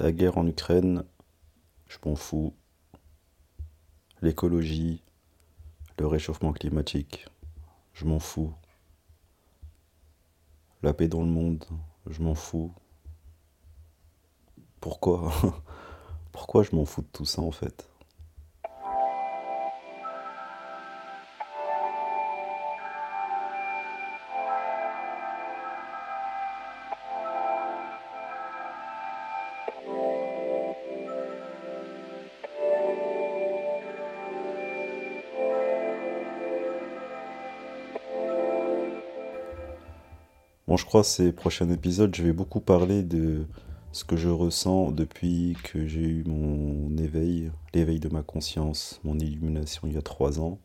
La guerre en Ukraine, je m'en fous. L'écologie, le réchauffement climatique, je m'en fous. La paix dans le monde, je m'en fous. Pourquoi? Pourquoi je m'en fous de tout ça en fait? Je crois ces prochains épisodes, je vais beaucoup parler de ce que je ressens depuis que j'ai eu mon éveil, l'éveil de ma conscience, mon illumination il y a trois ans.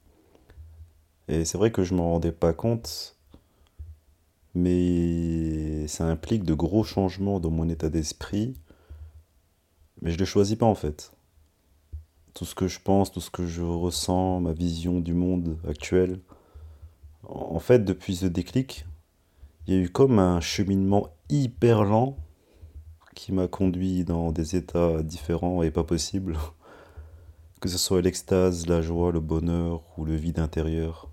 Et c'est vrai que je ne m'en rendais pas compte, mais ça implique de gros changements dans mon état d'esprit, mais je ne les choisis pas en fait. Tout ce que je pense, tout ce que je ressens, ma vision du monde actuel, en fait, depuis ce déclic, il y a eu comme un cheminement hyper lent qui m'a conduit dans des états différents et pas possibles, que ce soit l'extase, la joie, le bonheur ou le vide intérieur.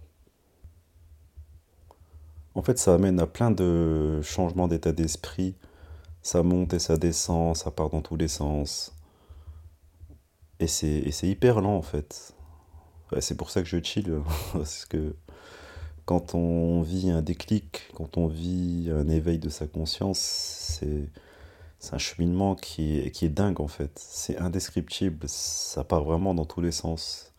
En fait, ça amène à plein de changements d'état d'esprit. Ça monte et ça descend, ça part dans tous les sens. Et c'est, hyper lent en fait. C'est pour ça que je chill, parce que quand on vit un déclic, quand on vit un éveil de sa conscience, c'est un cheminement qui est, qui est dingue en fait. C'est indescriptible, ça part vraiment dans tous les sens.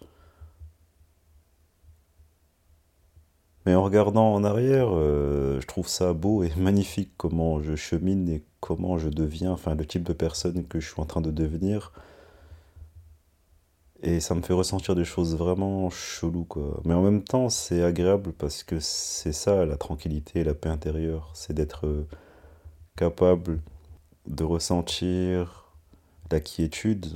Mais en regardant en arrière, euh, je trouve ça beau et magnifique comment je chemine et comment je deviens, enfin le type de personne que je suis en train de devenir. Et ça me fait ressentir des choses vraiment cheloues, quoi. Mais en même temps, c'est agréable parce que c'est ça, la tranquillité la paix intérieure. C'est d'être euh, capable de ressentir la quiétude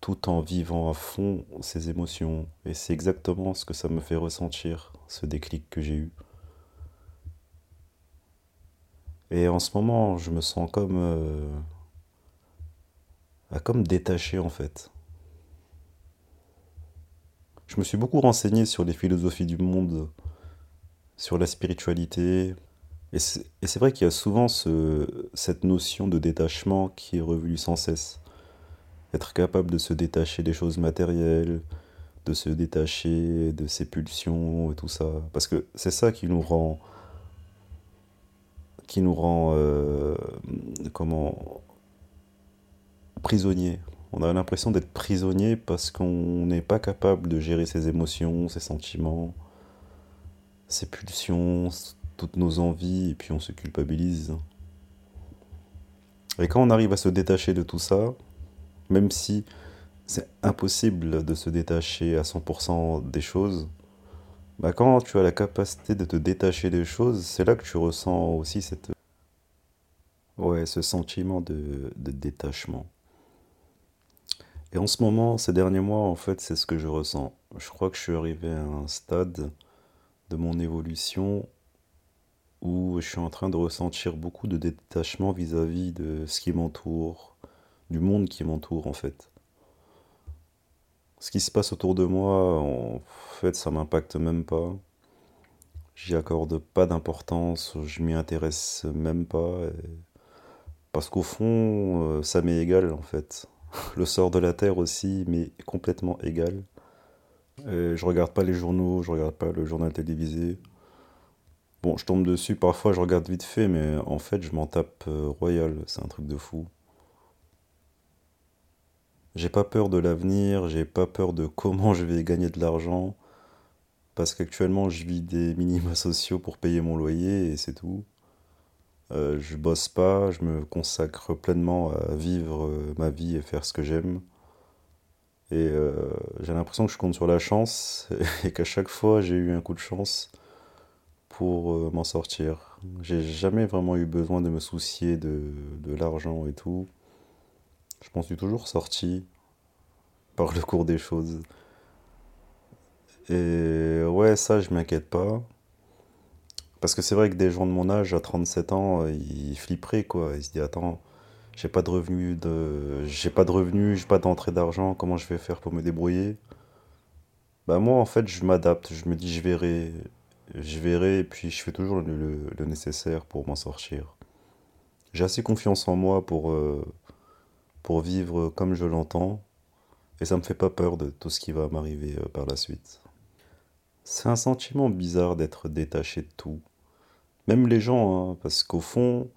tout en vivant à fond ses émotions. Et c'est exactement ce que ça me fait ressentir, ce déclic que j'ai eu. Et en ce moment, je me sens comme, euh, comme détaché en fait. Je me suis beaucoup renseigné sur les philosophies du monde, sur la spiritualité. Et c'est vrai qu'il y a souvent ce, cette notion de détachement qui est revenue sans cesse. Être capable de se détacher des choses matérielles, de se détacher de ses pulsions et tout ça. Parce que c'est ça qui nous rend. qui nous rend. euh, comment. prisonniers. On a l'impression d'être prisonnier parce qu'on n'est pas capable de gérer ses émotions, ses sentiments, ses pulsions, toutes nos envies, et puis on se culpabilise. Et quand on arrive à se détacher de tout ça, même si c'est impossible de se détacher à 100% des choses, bah quand tu as la capacité de te détacher des choses, c'est là que tu ressens aussi cette, ouais, ce sentiment de, de détachement. Et en ce moment, ces derniers mois, en fait, c'est ce que je ressens. Je crois que je suis arrivé à un stade de mon évolution où je suis en train de ressentir beaucoup de détachement vis-à-vis de ce qui m'entoure, du monde qui m'entoure en fait. Ce qui se passe autour de moi, en fait, ça m'impacte même pas. J'y accorde pas d'importance, je m'y intéresse même pas. Parce qu'au fond, euh, ça m'est égal en fait. Le sort de la Terre aussi m'est complètement égal. Et je regarde pas les journaux, je regarde pas le journal télévisé. Bon, je tombe dessus, parfois je regarde vite fait, mais en fait je m'en tape euh, royal, c'est un truc de fou. J'ai pas peur de l'avenir, j'ai pas peur de comment je vais gagner de l'argent, parce qu'actuellement je vis des minima sociaux pour payer mon loyer et c'est tout. Euh, je bosse pas, je me consacre pleinement à vivre euh, ma vie et faire ce que j'aime. Et euh, j'ai l'impression que je compte sur la chance et qu'à chaque fois j'ai eu un coup de chance pour m'en sortir. J'ai jamais vraiment eu besoin de me soucier de, de l'argent et tout. Je m'en suis toujours sorti par le cours des choses. Et ouais, ça, je m'inquiète pas. Parce que c'est vrai que des gens de mon âge, à 37 ans, euh, ils flipperaient, quoi. Ils se disent, attends, J'ai pas de revenus de... J'ai pas de revenus, j'ai pas d'entrée d'argent, comment je vais faire pour me débrouiller? Bah moi en fait je m'adapte, je me dis je verrai, je verrai et puis je fais toujours le, nécessaire pour m'en sortir. J'ai assez confiance en moi pour, euh, pour vivre comme je l'entends et ça me fait pas peur de tout ce qui va m'arriver euh, par la suite. C'est un sentiment bizarre d'être détaché de tout. Même les gens, hein, parce qu'au fond,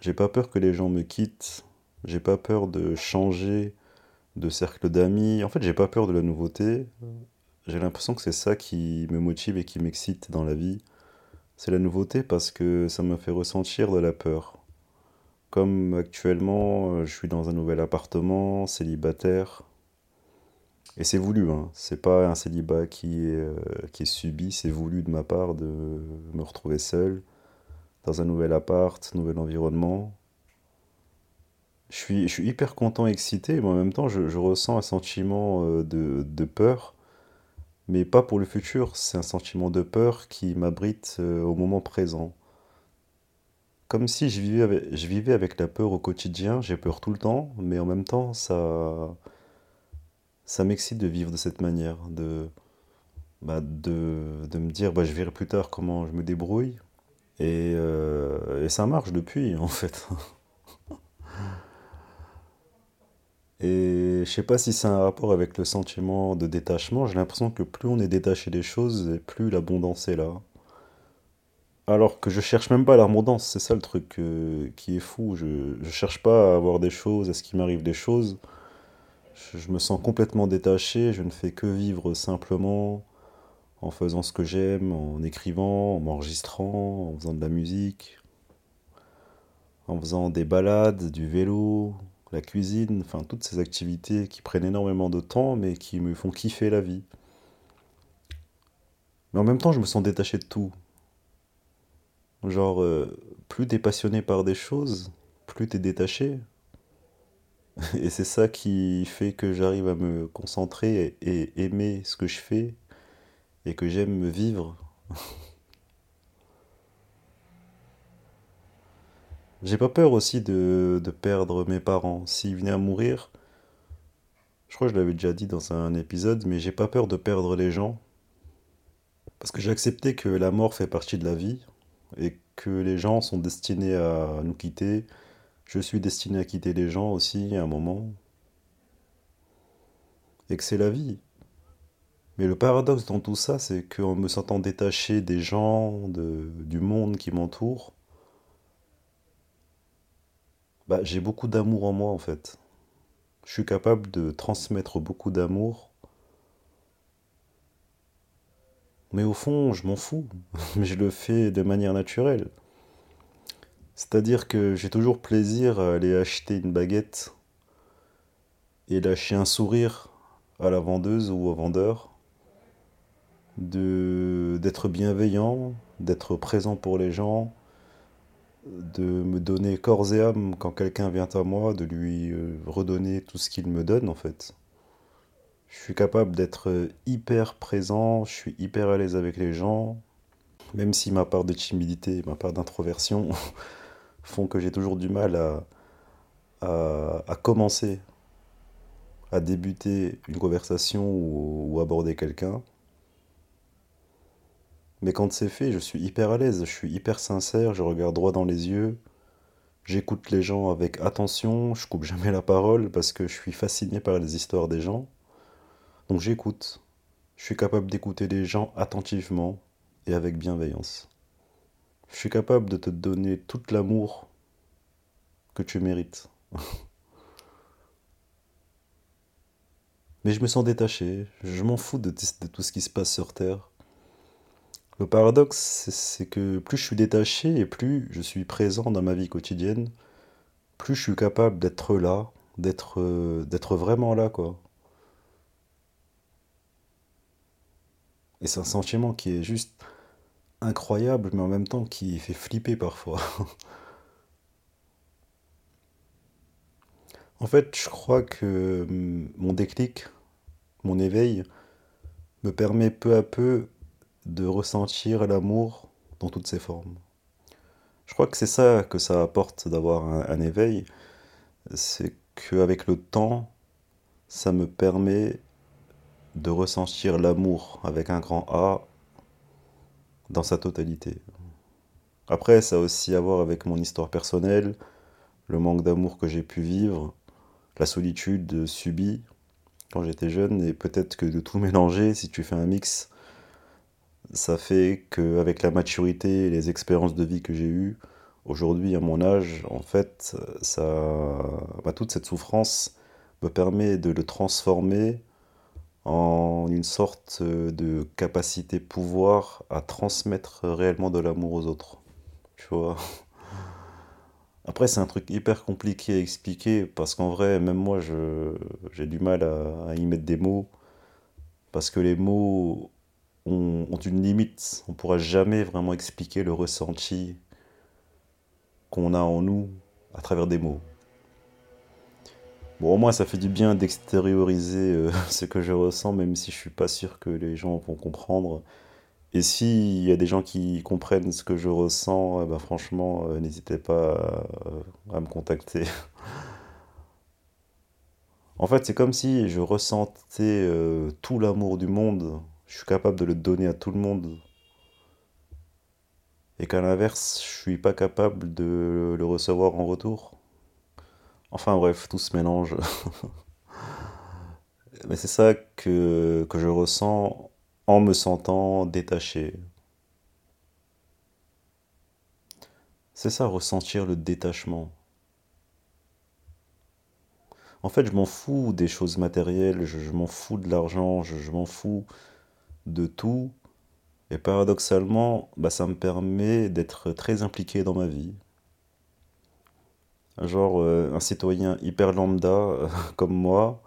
j'ai pas peur que les gens me quittent, j'ai pas peur de changer de cercle d'amis. En fait, j'ai pas peur de la nouveauté. J'ai l'impression que c'est ça qui me motive et qui m'excite dans la vie. C'est la nouveauté parce que ça me fait ressentir de la peur. Comme actuellement, euh, je suis dans un nouvel appartement, célibataire, et c'est voulu, hein. C'est pas un célibat euh, qui est subi, c'est voulu de ma part de me retrouver seul, dans un nouvel appart, nouvel environnement. Je suis, je suis hyper content, excité, mais en même temps, je, je ressens un sentiment euh, de, de peur, mais pas pour le futur, c'est un sentiment de peur qui m'abrite euh, au moment présent. Comme si je vivais avec, je vivais avec la peur au quotidien, j'ai peur tout le temps, mais en même temps, ça, ça m'excite de vivre de cette manière, de, bah, de, de me dire, bah, je verrai plus tard comment je me débrouille. Et, euh, et ça marche depuis, en fait. Et je sais pas si c'est un rapport avec le sentiment de détachement. J'ai l'impression que plus on est détaché des choses, et plus l'abondance est là. Alors que je cherche même pas l'abondance, c'est ça le truc euh, qui est fou. Je, je cherche pas à avoir des choses, à ce qu'il m'arrive des choses. Je me sens complètement détaché, je ne fais que vivre simplement, en faisant ce que j'aime, en écrivant, en m'enregistrant, en faisant de la musique, en faisant des balades, du vélo, la cuisine, enfin toutes ces activités qui prennent énormément de temps mais qui me font kiffer la vie. Mais en même temps, je me sens détaché de tout. Genre, euh, plus t'es passionné par des choses, plus t'es détaché. Et c'est ça qui fait que j'arrive à me concentrer et, et aimer ce que je fais et que j'aime vivre. J'ai pas peur aussi de, de perdre mes parents. S'ils venaient à mourir, je crois que je l'avais déjà dit dans un épisode, mais j'ai pas peur de perdre les gens. Parce que j'ai accepté que la mort fait partie de la vie et que les gens sont destinés à nous quitter. Je suis destiné à quitter les gens aussi à un moment. Et que c'est la vie. Mais le paradoxe dans tout ça, c'est qu'en me sentant détaché des gens, du monde qui m'entoure, bah, j'ai beaucoup d'amour en moi en fait. Je suis capable de transmettre beaucoup d'amour, mais au fond, je m'en fous. Mais je le fais de manière naturelle. C'est-à-dire que j'ai toujours plaisir à aller acheter une baguette et lâcher un sourire à la vendeuse ou au vendeur, de d'être bienveillant, d'être présent pour les gens, de me donner corps et âme quand quelqu'un vient à moi, de lui euh, redonner tout ce qu'il me donne en fait. Je suis capable d'être hyper présent, je suis hyper à l'aise avec les gens, même si ma part de timidité, ma part d'introversion font que j'ai toujours du mal à, commencer, à débuter une conversation ou aborder quelqu'un. Mais quand c'est fait, je suis hyper à l'aise, je suis hyper sincère, je regarde droit dans les yeux, j'écoute les gens avec attention, je coupe jamais la parole parce que je suis fasciné par les histoires des gens. Donc j'écoute. Je suis capable d'écouter les gens attentivement et avec bienveillance. Je suis capable de te donner tout l'amour que tu mérites. Mais je me sens détaché, je m'en fous de, de tout ce qui se passe sur Terre. Le paradoxe, c'est que plus je suis détaché et plus je suis présent dans ma vie quotidienne, plus je suis capable d'être là, d'être euh, vraiment là, quoi. Et c'est un sentiment qui est juste incroyable, mais en même temps qui fait flipper parfois. En fait, je crois que hum, mon déclic, mon éveil, me permet peu à peu de ressentir l'amour dans toutes ses formes. Je crois que c'est ça que ça apporte d'avoir un, éveil, c'est qu'avec le temps, ça me permet de ressentir l'amour avec un grand A dans sa totalité. Après, ça a aussi à voir avec mon histoire personnelle, le manque d'amour que j'ai pu vivre, la solitude subie quand j'étais jeune, et peut-être que de tout mélanger, si tu fais un mix, ça fait qu'avec la maturité et les expériences de vie que j'ai eues, aujourd'hui, à mon âge, en fait, ça, bah, toute cette souffrance me permet de le transformer en une sorte de capacité pouvoir à transmettre réellement de l'amour aux autres. Tu vois? Après, c'est un truc hyper compliqué à expliquer parce qu'en vrai, même moi, j'ai du mal à y mettre des mots parce que les mots ont, une limite. On pourra jamais vraiment expliquer le ressenti qu'on a en nous à travers des mots. Bon, au moins, ça fait du bien d'extérioriser euh, ce que je ressens, même si je suis pas sûr que les gens vont comprendre. Et s'il y a des gens qui comprennent ce que je ressens, eh ben, franchement, euh, n'hésitez pas à, à me contacter. En fait, c'est comme si je ressentais euh, tout l'amour du monde. Je suis capable de le donner à tout le monde. Et qu'à l'inverse, je suis pas capable de le recevoir en retour. Enfin bref, tout se mélange. Mais c'est ça que, je ressens en me sentant détaché. C'est ça, ressentir le détachement. En fait, je m'en fous des choses matérielles, je, m'en fous de l'argent, je m'en fous de tout. Et paradoxalement, bah, ça me permet d'être très impliqué dans ma vie. Genre euh, un citoyen hyper lambda euh, comme moi,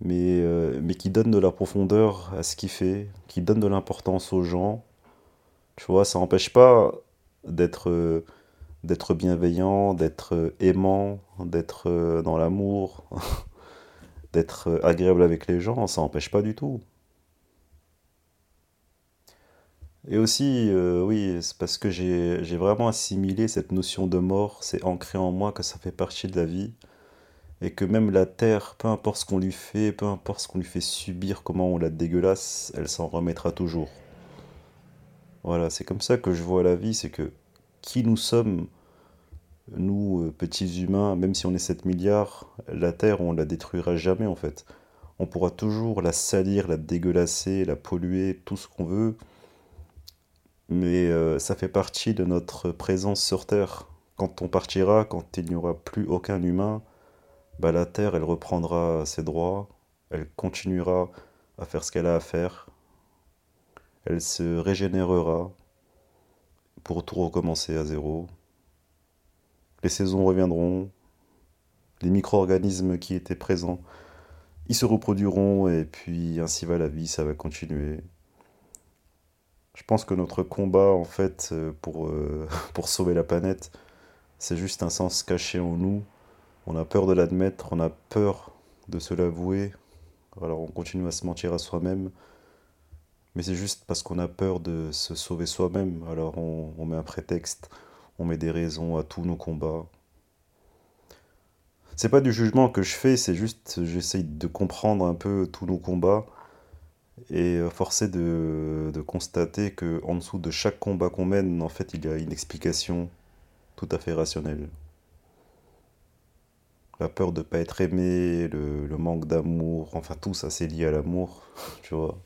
mais, euh, mais qui donne de la profondeur à ce qu'il fait, qui donne de l'importance aux gens. Tu vois, ça n'empêche pas d'être d'être bienveillant, d'être aimant, d'être dans l'amour, d'être agréable avec les gens, ça n'empêche pas du tout. Et aussi, euh, oui, c'est parce que j'ai vraiment assimilé cette notion de mort, c'est ancré en moi que ça fait partie de la vie, et que même la terre, peu importe ce qu'on lui fait, peu importe ce qu'on lui fait subir, comment on la dégueulasse, elle s'en remettra toujours. Voilà, c'est comme ça que je vois la vie, c'est que qui nous sommes, nous, euh, petits humains, même si on est 7 milliards, la Terre, on la détruira jamais en fait. On pourra toujours la salir, la dégueulasser, la polluer, tout ce qu'on veut, mais euh, ça fait partie de notre présence sur Terre. Quand on partira, quand il n'y aura plus aucun humain, bah, la Terre, elle reprendra ses droits, elle continuera à faire ce qu'elle a à faire, elle se régénérera pour tout recommencer à zéro. Les saisons reviendront, les micro-organismes qui étaient présents, ils se reproduiront et puis ainsi va la vie, ça va continuer. Je pense que notre combat, en fait, euh, pour, euh, pour sauver la planète, c'est juste un sens caché en nous. On a peur de l'admettre, on a peur de se l'avouer. Alors on continue à se mentir à soi-même. Mais c'est juste parce qu'on a peur de se sauver soi-même. Alors on, on met un prétexte, on met des raisons à tous nos combats. C'est pas du jugement que je fais, c'est juste j'essaye de comprendre un peu tous nos combats et euh, forcer de, de constater que en dessous de chaque combat qu'on mène, en fait, il y a une explication tout à fait rationnelle. La peur de ne pas être aimé, le, le manque d'amour, enfin tout ça c'est lié à l'amour, tu vois.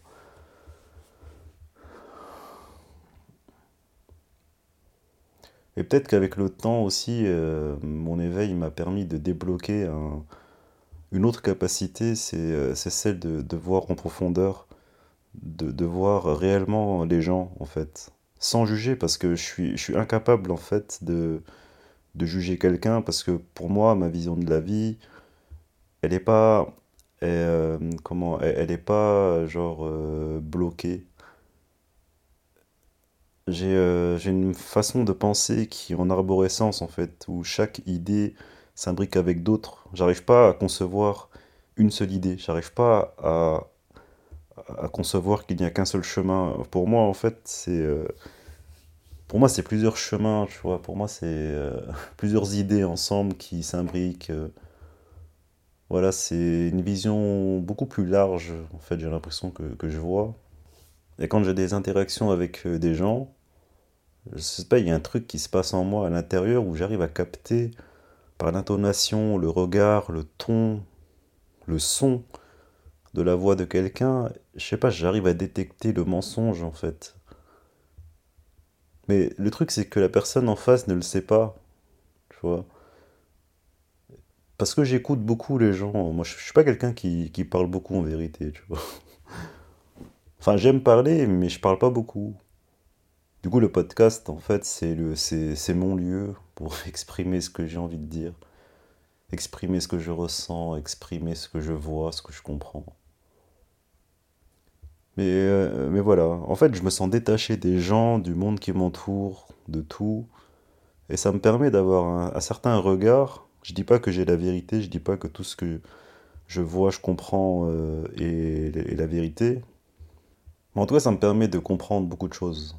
Et peut-être qu'avec le temps aussi, euh, mon éveil m'a permis de débloquer un- une autre capacité, c'est euh, celle de, de voir en profondeur, de, de voir réellement les gens, en fait. Sans juger, parce que je suis, je suis incapable, en fait, de, de juger quelqu'un, parce que pour moi, ma vision de la vie, elle est pas, euh, comment, elle, elle est pas, genre, euh, bloquée. J'ai euh, j'ai une façon de penser qui est en arborescence en fait, où chaque idée s'imbrique avec d'autres. J'arrive pas à concevoir une seule idée, j'arrive pas à, à concevoir qu'il n'y a qu'un seul chemin. Pour moi en fait, c'est euh, Pour moi, c'est plusieurs chemins, tu vois. Pour moi, c'est euh, plusieurs idées ensemble qui s'imbriquent. Voilà, c'est une vision beaucoup plus large, en fait, j'ai l'impression que, que je vois. Et quand j'ai des interactions avec euh, des gens, je sais pas, il y a un truc qui se passe en moi à l'intérieur où j'arrive à capter par l'intonation, le regard, le ton, le son de la voix de quelqu'un, je sais pas, j'arrive à détecter le mensonge en fait. Mais le truc, c'est que la personne en face ne le sait pas, tu vois. Parce que j'écoute beaucoup les gens. Moi, je suis pas quelqu'un qui, parle beaucoup en vérité. Enfin, j'aime parler, mais je parle pas beaucoup. Du coup, le podcast, en fait, c'est le, c'est mon lieu pour exprimer ce que j'ai envie de dire, exprimer ce que je ressens, exprimer ce que je vois, ce que je comprends. Mais, euh, mais voilà, en fait, je me sens détaché des gens, du monde qui m'entoure, de tout. Et ça me permet d'avoir un, certain regard. Je dis pas que j'ai la vérité, je dis pas que tout ce que je vois, je comprends euh, est, est la vérité. Mais en tout cas, ça me permet de comprendre beaucoup de choses.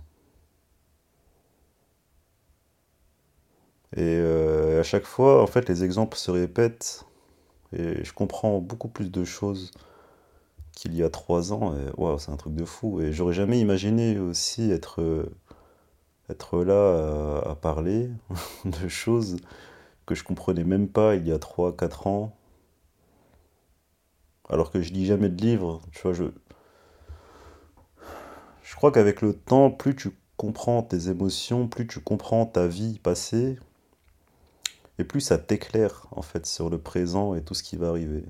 Et euh, à chaque fois, en fait, les exemples se répètent et je comprends beaucoup plus de choses qu'il y a trois ans. C'est un truc de fou. Et j'aurais jamais imaginé aussi être, euh, là à, à parler de choses que je comprenais même pas il y a trois, quatre ans. Alors que je lis jamais de livres. Tu vois, je, je crois qu'avec le temps, plus tu comprends tes émotions, plus tu comprends ta vie passée, et plus ça t'éclaire en fait sur le présent et tout ce qui va arriver.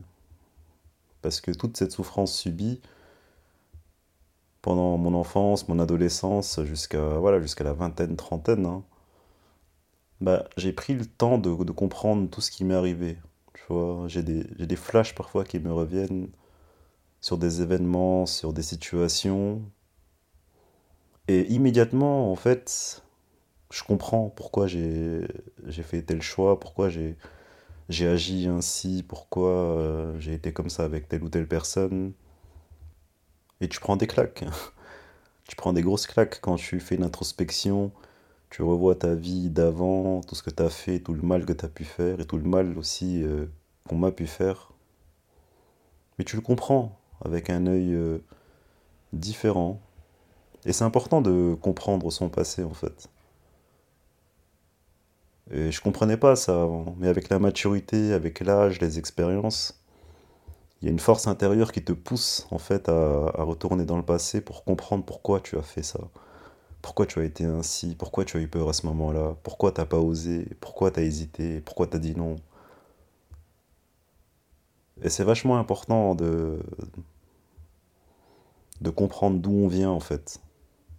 Parce que toute cette souffrance subie pendant mon enfance, mon adolescence, jusqu'à voilà, jusqu'à la vingtaine, trentaine, hein, bah, j'ai pris le temps de, de comprendre tout ce qui m'est arrivé. J'ai des, flashs parfois qui me reviennent sur des événements, sur des situations. Et immédiatement, en fait, je comprends pourquoi j'ai fait tel choix, pourquoi j'ai j'ai agi ainsi, pourquoi euh, j'ai été comme ça avec telle ou telle personne. Et tu prends des claques. Tu prends des grosses claques quand tu fais une introspection, tu revois ta vie d'avant, tout ce que tu as fait, tout le mal que tu as pu faire et tout le mal aussi euh, qu'on m'a pu faire. Mais tu le comprends avec un œil euh, différent. Et c'est important de comprendre son passé en fait. Et je comprenais pas ça avant. Mais avec la maturité, avec l'âge, les expériences, il y a une force intérieure qui te pousse en fait à, retourner dans le passé pour comprendre pourquoi tu as fait ça. Pourquoi tu as été ainsi, pourquoi tu as eu peur à ce moment-là, pourquoi t'as pas osé, pourquoi t'as hésité, pourquoi t'as dit non? Et c'est vachement important de, de comprendre d'où on vient en fait.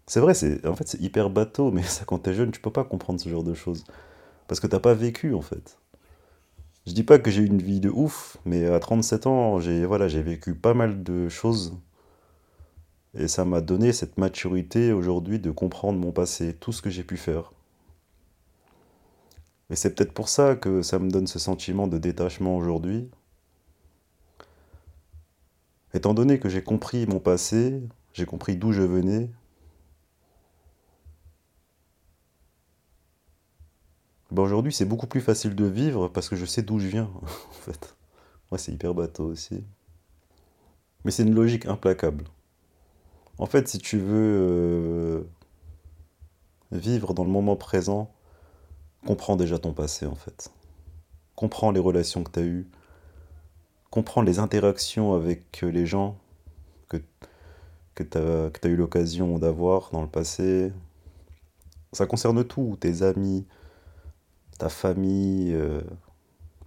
C'est vrai, c'est en fait c'est hyper bateau, mais ça quand t'es jeune, tu peux pas comprendre ce genre de choses. Parce que t'as pas vécu en fait. Je dis pas que j'ai eu une vie de ouf, mais à 37 ans, j'ai voilà, j'ai vécu pas mal de choses et ça m'a donné cette maturité aujourd'hui de comprendre mon passé, tout ce que j'ai pu faire. Et c'est peut-être pour ça que ça me donne ce sentiment de détachement aujourd'hui. Étant donné que j'ai compris mon passé, j'ai compris d'où je venais, ben aujourd'hui c'est beaucoup plus facile de vivre parce que je sais d'où je viens en fait. Ouais, c'est hyper bateau aussi. Mais c'est une logique implacable. En fait, si tu veux euh, vivre dans le moment présent, comprends déjà ton passé en fait. Comprends les relations que tu as eues, comprends les interactions avec euh, les gens que, que tu as, eu l'occasion d'avoir dans le passé. Ça concerne tout, tes amis, ta famille, euh,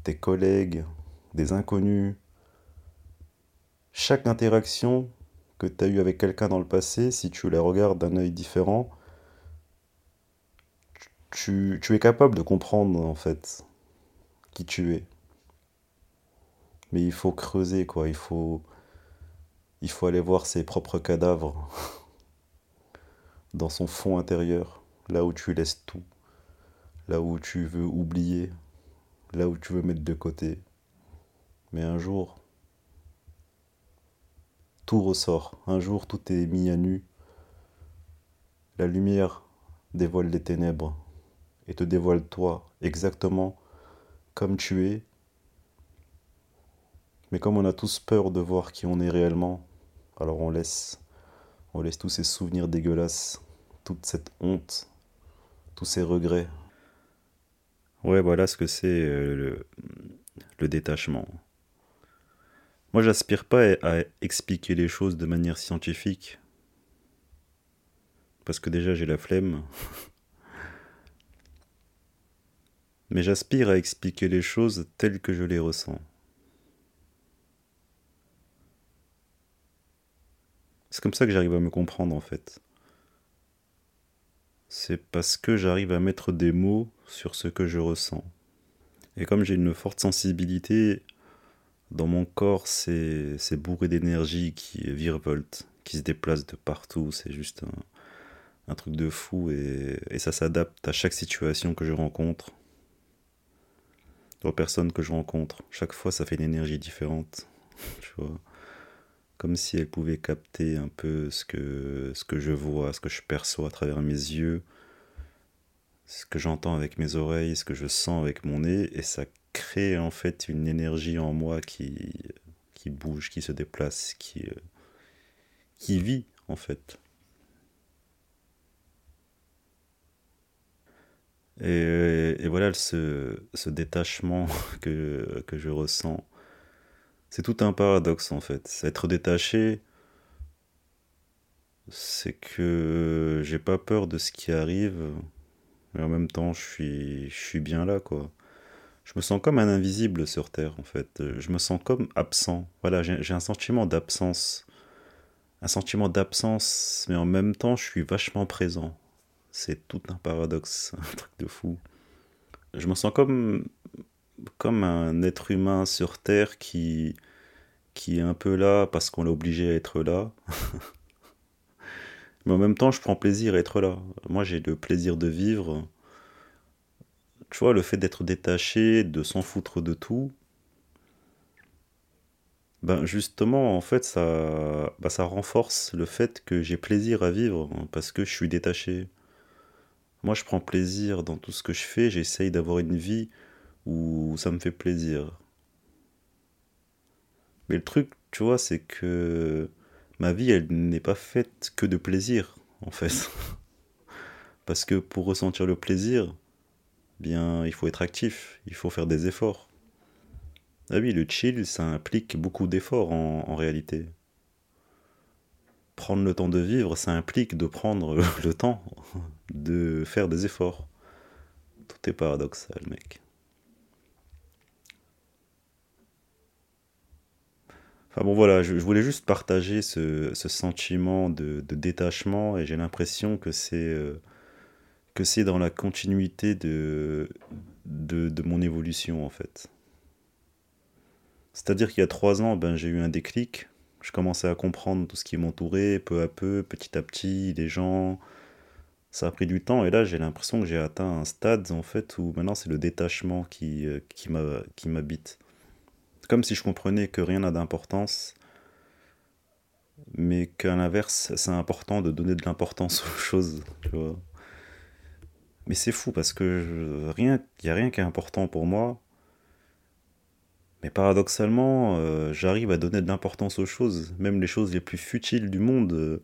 tes collègues, des inconnus. Chaque interaction que tu as eue avec quelqu'un dans le passé, si tu la regardes d'un œil différent, tu, es capable de comprendre en fait qui tu es. Mais il faut creuser quoi, il faut, il faut aller voir ses propres cadavres dans son fond intérieur, là où tu laisses tout, là où tu veux oublier, là où tu veux mettre de côté. Mais un jour, tout ressort. Un jour, tout est mis à nu. La lumière dévoile les ténèbres et te dévoile toi exactement comme tu es. Mais comme on a tous peur de voir qui on est réellement, alors on laisse, on laisse tous ces souvenirs dégueulasses, toute cette honte, tous ces regrets. Ouais, voilà ce que c'est euh, le, le détachement. Moi, j'aspire pas à expliquer les choses de manière scientifique. Parce que déjà, j'ai la flemme. Mais j'aspire à expliquer les choses telles que je les ressens. C'est comme ça que j'arrive à me comprendre en fait. C'est parce que j'arrive à mettre des mots sur ce que je ressens. Et comme j'ai une forte sensibilité, dans mon corps, c'est bourré d'énergie qui virevolte, qui se déplace de partout. C'est juste un, truc de fou et, et ça s'adapte à chaque situation que je rencontre, aux personnes que je rencontre. Chaque fois, ça fait une énergie différente. tu vois comme si elle pouvait capter un peu ce que, ce que je vois, ce que je perçois à travers mes yeux, ce que j'entends avec mes oreilles, ce que je sens avec mon nez, et ça crée en fait une énergie en moi qui, qui bouge, qui se déplace, qui, euh, qui vit en fait. Et, voilà ce, ce détachement que, que je ressens c'est tout un paradoxe en fait. Être détaché, c'est que j'ai pas peur de ce qui arrive, mais en même temps je suis, je suis bien là quoi. Je me sens comme un invisible sur Terre en fait. Je me sens comme absent. Voilà, j'ai un sentiment d'absence. Un sentiment d'absence, mais en même temps je suis vachement présent. C'est tout un paradoxe, un truc de fou. Je me sens comme comme un être humain sur Terre qui, qui est un peu là parce qu'on l'a obligé à être là. Mais en même temps, je prends plaisir à être là. Moi, j'ai le plaisir de vivre. Tu vois, le fait d'être détaché, de s'en foutre de tout, ben justement, en fait, ça, ben ça renforce le fait que j'ai plaisir à vivre parce que je suis détaché. Moi, je prends plaisir dans tout ce que je fais. J'essaye d'avoir une vie ça me fait plaisir. Mais le truc, tu vois, c'est que ma vie, elle n'est pas faite que de plaisir, en fait. Parce que pour ressentir le plaisir, bien, il faut être actif, il faut faire des efforts. Ah oui, le chill, ça implique beaucoup d'efforts en, en réalité. Prendre le temps de vivre, ça implique de prendre le temps de faire des efforts. Tout est paradoxal, mec. Enfin bon voilà, je, voulais juste partager ce, sentiment de, détachement et j'ai l'impression que c'est euh, que c'est dans la continuité de, de, mon évolution en fait. C'est-à-dire qu'il y a trois ans, ben, j'ai eu un déclic. Je commençais à comprendre tout ce qui m'entourait, peu à peu, petit à petit, les gens. Ça a pris du temps et là j'ai l'impression que j'ai atteint un stade en fait où maintenant c'est le détachement qui, euh, qui m'habite comme si je comprenais que rien n'a d'importance, mais qu'à l'inverse, c'est important de donner de l'importance aux choses, tu vois. Mais c'est fou parce que il n'y a rien qui est important pour moi. Mais paradoxalement, euh, j'arrive à donner de l'importance aux choses, même les choses les plus futiles du monde. Euh,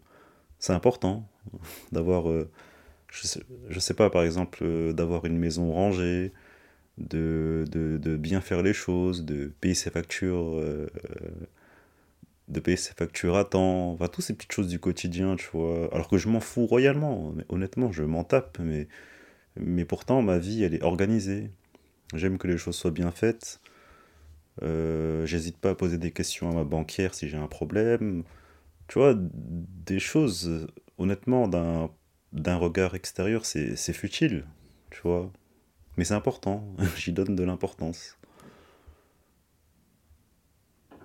c'est important d'avoir, euh, je, sais, sais pas, par exemple, d'avoir une maison rangée, de, de, bien faire les choses, de payer ses factures, euh, de payer ses factures à temps, enfin, toutes ces petites choses du quotidien, tu vois. Alors que je m'en fous royalement, mais honnêtement, je m'en tape, mais, mais pourtant, ma vie, elle est organisée. J'aime que les choses soient bien faites. Euh, j'hésite pas à poser des questions à ma banquière si j'ai un problème. Tu vois, des choses, honnêtement, d'un, regard extérieur, c'est futile, tu vois. Mais c'est important, j'y donne de l'importance.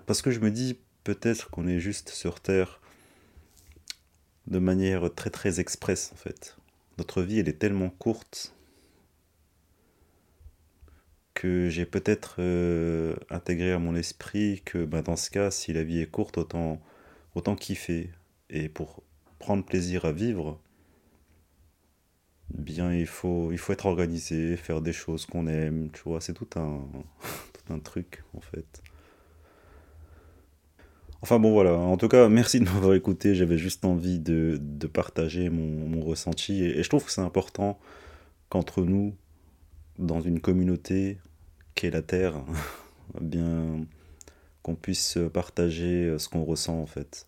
Parce que je me dis peut-être qu'on est juste sur Terre de manière très très expresse en fait. Notre vie elle est tellement courte que j'ai peut-être euh, intégré à mon esprit que ben, dans ce cas, si la vie est courte, autant, autant kiffer. Et pour prendre plaisir à vivre, bien il faut, il faut être organisé, faire des choses qu'on aime, tu vois, c'est tout un, truc en fait. Enfin bon voilà, en tout cas merci de m'avoir écouté, j'avais juste envie de, de partager mon, ressenti et, je trouve que c'est important qu'entre nous, dans une communauté qu'est la Terre, bien qu'on puisse partager ce qu'on ressent en fait.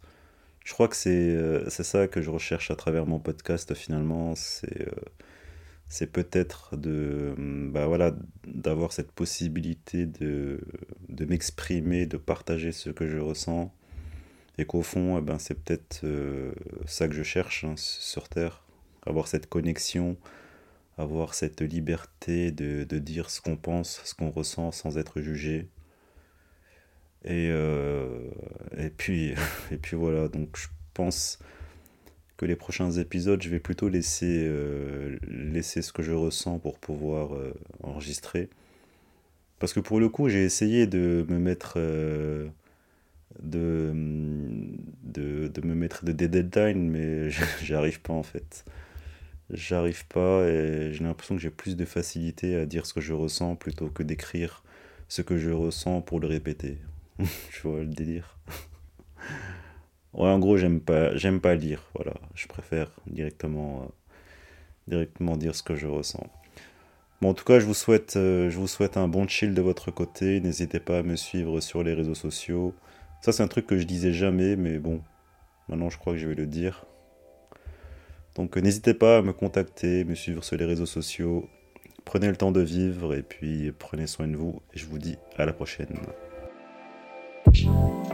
Je crois que c'est euh, c'est ça que je recherche à travers mon podcast finalement, c'est euh, c'est peut-être de bah voilà d'avoir cette possibilité de, de m'exprimer, de partager ce que je ressens. Et qu'au fond eh ben c'est peut-être euh, ça que je cherche hein, sur Terre, avoir cette connexion, avoir cette liberté de, de dire ce qu'on pense, ce qu'on ressent sans être jugé. Et, euh, et puis et puis voilà, donc je pense que les prochains épisodes, je vais plutôt laisser, euh, laisser ce que je ressens pour pouvoir euh, enregistrer. Parce que pour le coup, j'ai essayé de me mettre de, de, de me mettre de des deadlines, mais j'y arrive pas en fait. J'arrive pas et j'ai l'impression que j'ai plus de facilité à dire ce que je ressens plutôt que d'écrire ce que je ressens pour le répéter. tu vois le délire. Ouais, en gros, j'aime pas, j'aime pas lire. Voilà, je préfère directement, euh, directement dire ce que je ressens. Bon, en tout cas, je vous souhaite, euh, je vous souhaite un bon chill de votre côté. N'hésitez pas à me suivre sur les réseaux sociaux. Ça, c'est un truc que je disais jamais, mais bon, maintenant, je crois que je vais le dire. Donc, euh, n'hésitez pas à me contacter, me suivre sur les réseaux sociaux. Prenez le temps de vivre et puis prenez soin de vous. Et je vous dis à la prochaine. Thank you.